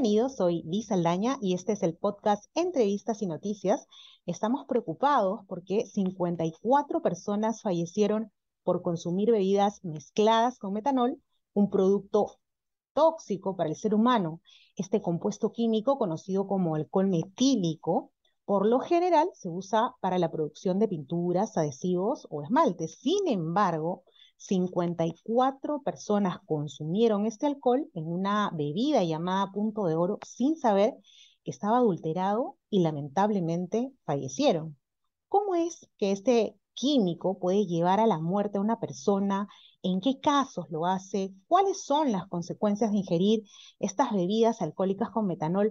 Bienvenidos, soy Lisa Aldaña y este es el podcast Entrevistas y Noticias. Estamos preocupados porque 54 personas fallecieron por consumir bebidas mezcladas con metanol, un producto tóxico para el ser humano. Este compuesto químico, conocido como alcohol metílico, por lo general se usa para la producción de pinturas, adhesivos o esmaltes. Sin embargo, 54 personas consumieron este alcohol en una bebida llamada punto de oro sin saber que estaba adulterado y lamentablemente fallecieron. ¿Cómo es que este químico puede llevar a la muerte a una persona? ¿En qué casos lo hace? ¿Cuáles son las consecuencias de ingerir estas bebidas alcohólicas con metanol?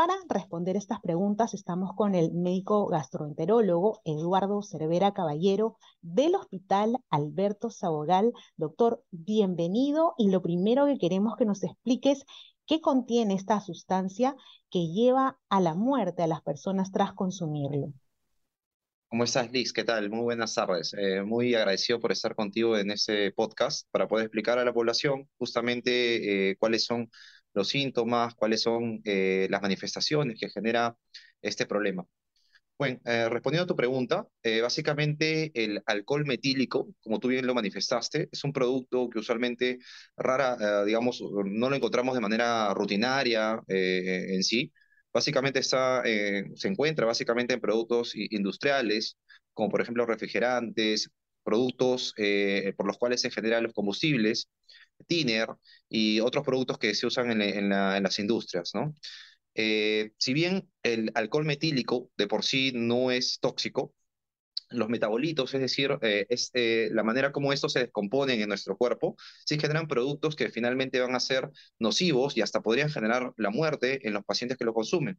Para responder estas preguntas estamos con el médico gastroenterólogo Eduardo Cervera Caballero del Hospital Alberto Sabogal. Doctor, bienvenido y lo primero que queremos que nos expliques qué contiene esta sustancia que lleva a la muerte a las personas tras consumirlo. ¿Cómo estás, Liz? ¿Qué tal? Muy buenas tardes. Eh, muy agradecido por estar contigo en este podcast para poder explicar a la población justamente eh, cuáles son los síntomas, cuáles son eh, las manifestaciones que genera este problema. Bueno, eh, respondiendo a tu pregunta, eh, básicamente el alcohol metílico, como tú bien lo manifestaste, es un producto que usualmente rara, digamos, no lo encontramos de manera rutinaria en sí. Básicamente está, se encuentra básicamente en productos industriales, como por ejemplo refrigerantes, productos por los cuales se generan los combustibles, tiner y otros productos que se usan en, las industrias, ¿no? Eh, si bien el alcohol metílico de por sí no es tóxico, los metabolitos, es decir, eh, es, eh, la manera como estos se descomponen en nuestro cuerpo, sí generan productos que finalmente van a ser nocivos y hasta podrían generar la muerte en los pacientes que lo consumen.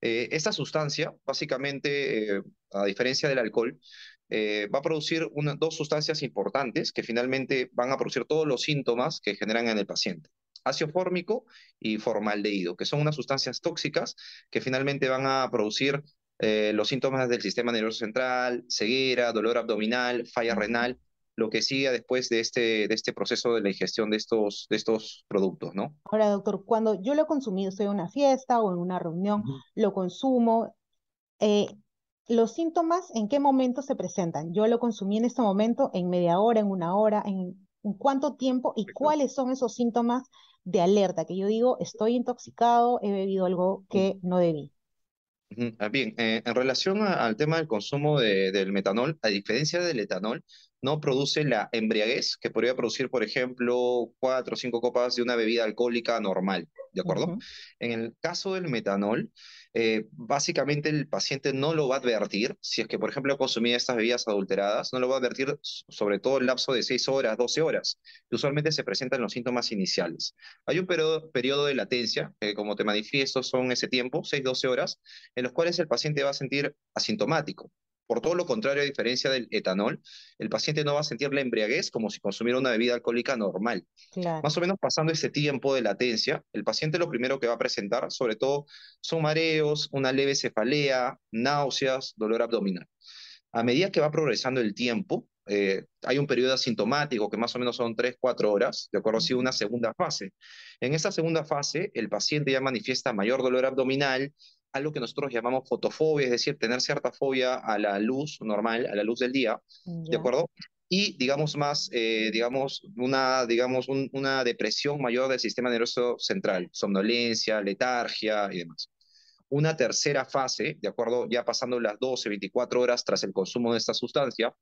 esta sustancia, básicamente, a diferencia del alcohol, eh, va a producir dos sustancias importantes que finalmente van a producir todos los síntomas que generan en el paciente. Ácido fórmico y formaldehído, que son unas sustancias tóxicas que finalmente van a producir eh, los síntomas del sistema nervioso central, ceguera, dolor abdominal, falla renal, lo que sigue después de este, de este proceso de la ingestión de estos, de estos productos, ¿no? Ahora, doctor, cuando yo lo he consumido, estoy en una fiesta o en una reunión, lo consumo, eh, los síntomas, ¿en qué momento se presentan? Yo lo consumí en este momento, en media hora, en una hora, en, cuánto tiempo y cuáles son esos síntomas de alerta que yo digo, estoy intoxicado, he bebido algo que no debí. Ah, bien, eh, en relación al tema del consumo del metanol, a diferencia del etanol, no produce la embriaguez que podría producir, por ejemplo, cuatro o cinco copas de una bebida alcohólica normal, ¿de acuerdo? En el caso del metanol, eh, básicamente el paciente no lo va a advertir, si es que, por ejemplo, consumía estas bebidas adulteradas, no lo va a advertir sobre todo el lapso de 6 horas, 12 horas, que usualmente se presentan los síntomas iniciales. Hay un periodo, periodo de latencia, que como te manifiesto son ese tiempo, 6, 12 horas, en los cuales el paciente va a sentir asintomático. Por todo lo contrario, a diferencia del etanol, el paciente no va a sentir la embriaguez como si consumiera una bebida alcohólica normal. Más o menos pasando ese tiempo de latencia, el paciente lo primero que va a presentar, sobre todo, son mareos, una leve cefalea, náuseas, dolor abdominal. A medida que va progresando el tiempo, eh, hay un periodo asintomático que más o menos son 3, 4 horas, de acuerdo a una segunda fase. En esa segunda fase, el paciente ya manifiesta mayor dolor abdominal, algo que nosotros llamamos fotofobia, es decir, tener cierta fobia a la luz normal, a la luz del día, ¿de acuerdo? Y, digamos, más, eh, digamos, una, digamos una depresión mayor del sistema nervioso central, somnolencia, letargia y demás. Una tercera fase, de acuerdo, ya pasando las 12, 24 horas tras el consumo de esta sustancia,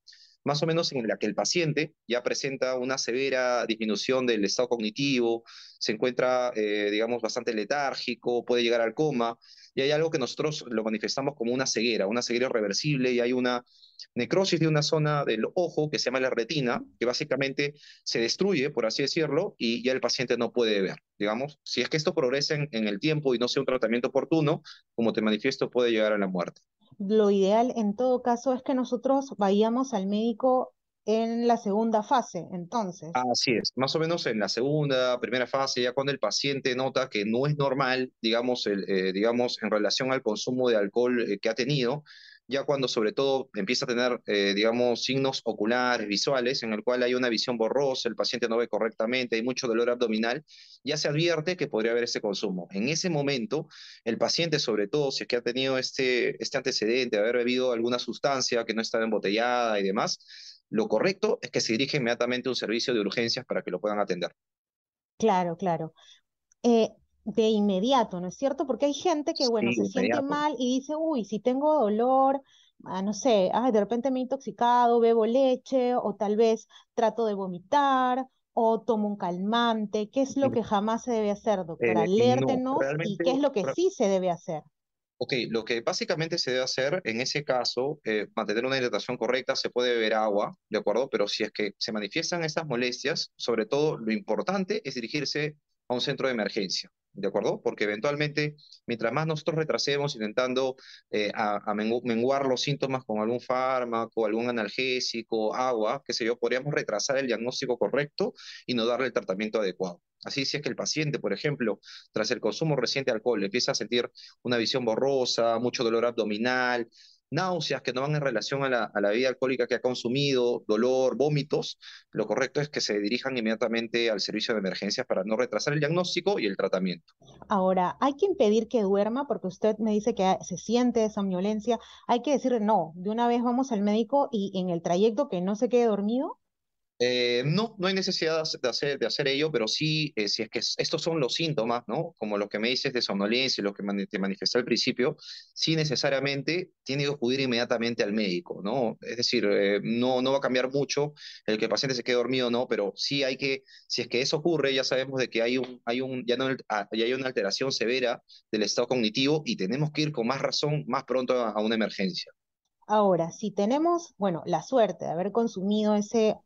más o menos en la que el paciente ya presenta una severa disminución del estado cognitivo, se encuentra, eh, digamos, bastante letárgico, puede llegar al coma, y hay algo que nosotros lo manifestamos como una ceguera, una ceguera irreversible, y hay una necrosis de una zona del ojo que se llama la retina, que básicamente se destruye, por así decirlo, y ya el paciente no puede ver. Digamos, si es que esto progresa en, en el tiempo y no sea un tratamiento oportuno, como te manifiesto, puede llegar a la muerte lo ideal en todo caso es que nosotros vayamos al médico en la segunda fase, entonces. Así es, más o menos en la segunda, primera fase, ya cuando el paciente nota que no es normal, digamos, el, eh, digamos en relación al consumo de alcohol eh, que ha tenido, ya cuando sobre todo empieza a tener, eh, digamos, signos oculares, visuales, en el cual hay una visión borrosa, el paciente no ve correctamente, hay mucho dolor abdominal, ya se advierte que podría haber ese consumo. En ese momento, el paciente, sobre todo si es que ha tenido este, este antecedente de haber bebido alguna sustancia que no estaba embotellada y demás, lo correcto es que se dirige inmediatamente a un servicio de urgencias para que lo puedan atender. Claro, claro. Eh, de inmediato, ¿no es cierto? Porque hay gente que, bueno, se siente mal y dice, uy, si tengo dolor, ah, no sé, ah, de repente me he intoxicado, bebo leche, o tal vez trato de vomitar, o tomo un calmante. ¿Qué es lo que jamás se debe hacer, doctora? Eh, Alértenos y qué es lo que sí se debe hacer. Ok, lo que básicamente se debe hacer en ese caso, eh, mantener una hidratación correcta, se puede beber agua, ¿de acuerdo? Pero si es que se manifiestan estas molestias, sobre todo lo importante es dirigirse a un centro de emergencia, ¿de acuerdo? Porque eventualmente, mientras más nosotros retrasemos intentando eh, a, menguar los síntomas con algún fármaco, algún analgésico, agua, qué sé yo, podríamos retrasar el diagnóstico correcto y no darle el tratamiento adecuado. Así si es que el paciente, por ejemplo, tras el consumo reciente de alcohol, empieza a sentir una visión borrosa, mucho dolor abdominal, náuseas que no van en relación a la, a la bebida alcohólica que ha consumido, dolor, vómitos, lo correcto es que se dirijan inmediatamente al servicio de emergencias para no retrasar el diagnóstico y el tratamiento. Ahora, ¿hay que impedir que duerma porque usted me dice que se siente esa violencia? ¿Hay que decirle no, de una vez vamos al médico y en el trayecto que no se quede dormido? Eh, no, no hay necesidad de hacer, de hacer ello, pero sí, eh, si es que estos son los síntomas, ¿no? Como lo que me dices de somnolencia, lo que te manifesté al principio, sí necesariamente tiene que acudir inmediatamente al médico, ¿no? Es decir, eh, no, no va a cambiar mucho el que el paciente se quede dormido, ¿no? Pero sí hay que, si es que eso ocurre, ya sabemos de que hay, un, hay, un, ya no, ah, ya hay una alteración severa del estado cognitivo y tenemos que ir con más razón más pronto a una emergencia. Ahora, si tenemos, bueno, la suerte de haber consumido ese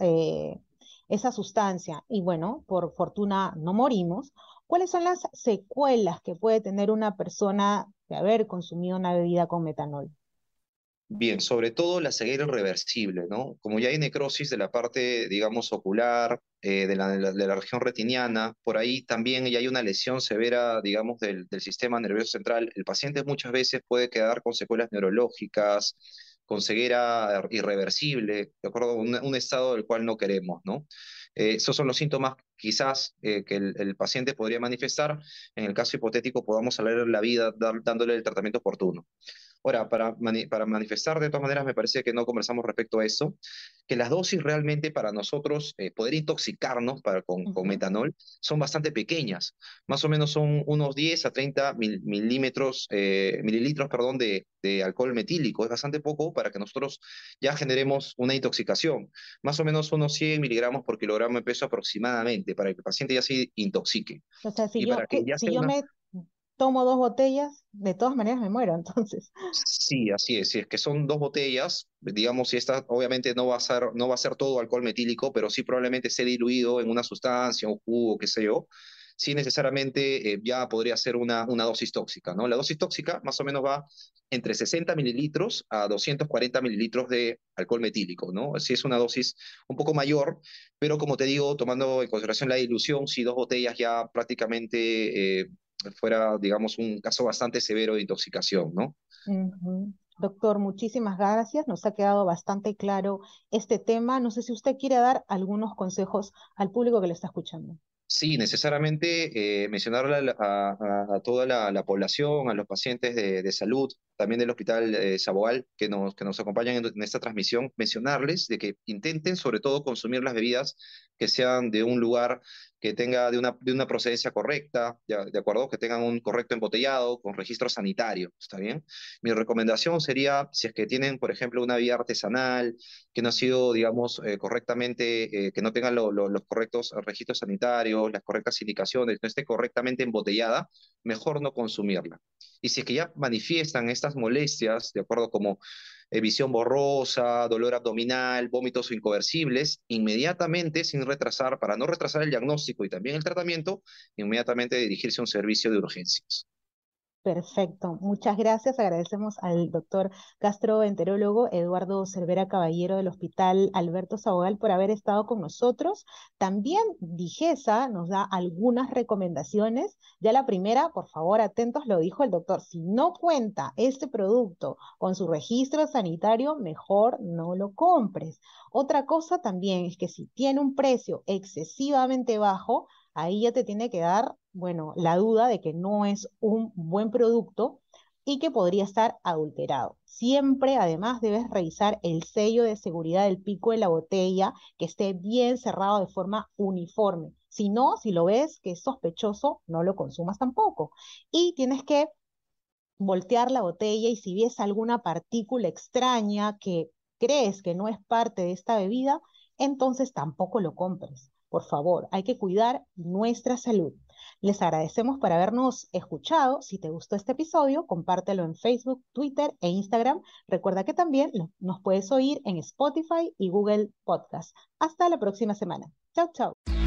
eh, esa sustancia y bueno, por fortuna no morimos, ¿cuáles son las secuelas que puede tener una persona de haber consumido una bebida con metanol? Bien, sobre todo la ceguera irreversible, ¿no? Como ya hay necrosis de la parte, digamos, ocular, eh, de, la, de, la, región retiniana, por ahí también ya hay una lesión severa, digamos, del, del sistema nervioso central. El paciente muchas veces puede quedar con secuelas neurológicas, con ceguera irreversible, de acuerdo un, un estado del cual no queremos, ¿no? Eh, esos son los síntomas quizás eh, que el, paciente podría manifestar. En el caso hipotético podamos salvar la vida dándole el tratamiento oportuno. Ahora, para, para manifestar de todas maneras, me parece que no conversamos respecto a eso, que las dosis realmente para nosotros eh, poder intoxicarnos para, con, con, metanol son bastante pequeñas. Más o menos son unos 10 a 30 milímetros, eh, mililitros perdón, de, de, alcohol metílico. Es bastante poco para que nosotros ya generemos una intoxicación. Más o menos unos 100 miligramos por kilogramo de peso aproximadamente, para que el paciente ya se intoxique. O sea, si, yo, si yo me tomo dos botellas, de todas maneras me muero, entonces. Sí, así es. Si es que son dos botellas, digamos, si esta obviamente no va a ser, no va a ser todo alcohol metílico, pero sí probablemente esté diluido en una sustancia, un jugo, qué sé yo, sí necesariamente eh, ya podría ser una, una dosis tóxica, ¿no? La dosis tóxica más o menos va entre 60 mililitros a 240 mililitros de alcohol metílico, ¿no? Sí es una dosis un poco mayor, pero como te digo, tomando en consideración la dilución, si dos botellas ya prácticamente eh, fuera, digamos, un caso bastante severo de intoxicación, ¿no? Doctor, muchísimas gracias. Nos ha quedado bastante claro este tema. No sé si usted quiere dar algunos consejos al público que le está escuchando. Sí, necesariamente eh, mencionarle a, toda la, población, a los pacientes de, salud, también del Hospital eh, Saboal, que nos, que nos acompañan en, esta transmisión, mencionarles de que intenten sobre todo consumir las bebidas que sean de un lugar que tenga de una, de una procedencia correcta, ¿de acuerdo? Que tengan un correcto embotellado con registro sanitario, ¿está bien? Mi recomendación sería, si es que tienen, por ejemplo, una vía artesanal, que no ha sido, digamos, eh, correctamente, eh, que no tengan los correctos registros sanitarios, las correctas indicaciones, no esté correctamente embotellada, mejor no consumirla. Y si es que ya manifiestan molestias, de acuerdo como eh, visión borrosa, dolor abdominal, vómitos inconversibles, inmediatamente, sin retrasar, para no retrasar el diagnóstico y también el tratamiento, inmediatamente dirigirse a un servicio de urgencias. Perfecto, muchas gracias. Agradecemos al doctor gastroenterólogo Eduardo Cervera Caballero del Hospital Alberto Sabogal por haber estado con nosotros. También Digesa nos da algunas recomendaciones. Ya la primera, por favor, atentos, lo dijo el doctor, si no cuenta este producto con su registro sanitario, mejor no lo compres. Otra cosa también es que si tiene un precio excesivamente bajo, ahí ya te tiene que dar, bueno, la duda de que no es un buen producto y que podría estar adulterado. Siempre, además, debes revisar el sello de seguridad del pico de la botella, que esté bien cerrado de forma uniforme. Si no, si lo ves que es sospechoso, no lo consumas tampoco. Y tienes que voltear la botella y si ves alguna partícula extraña que crees que no es parte de esta bebida, entonces tampoco lo compres. Por favor, hay que cuidar nuestra salud. Les agradecemos por habernos escuchado. Si te gustó este episodio, compártelo en Facebook, Twitter e Instagram. Recuerda que también nos puedes oír en Spotify y Google Podcast. Hasta la próxima semana. Chao, chao.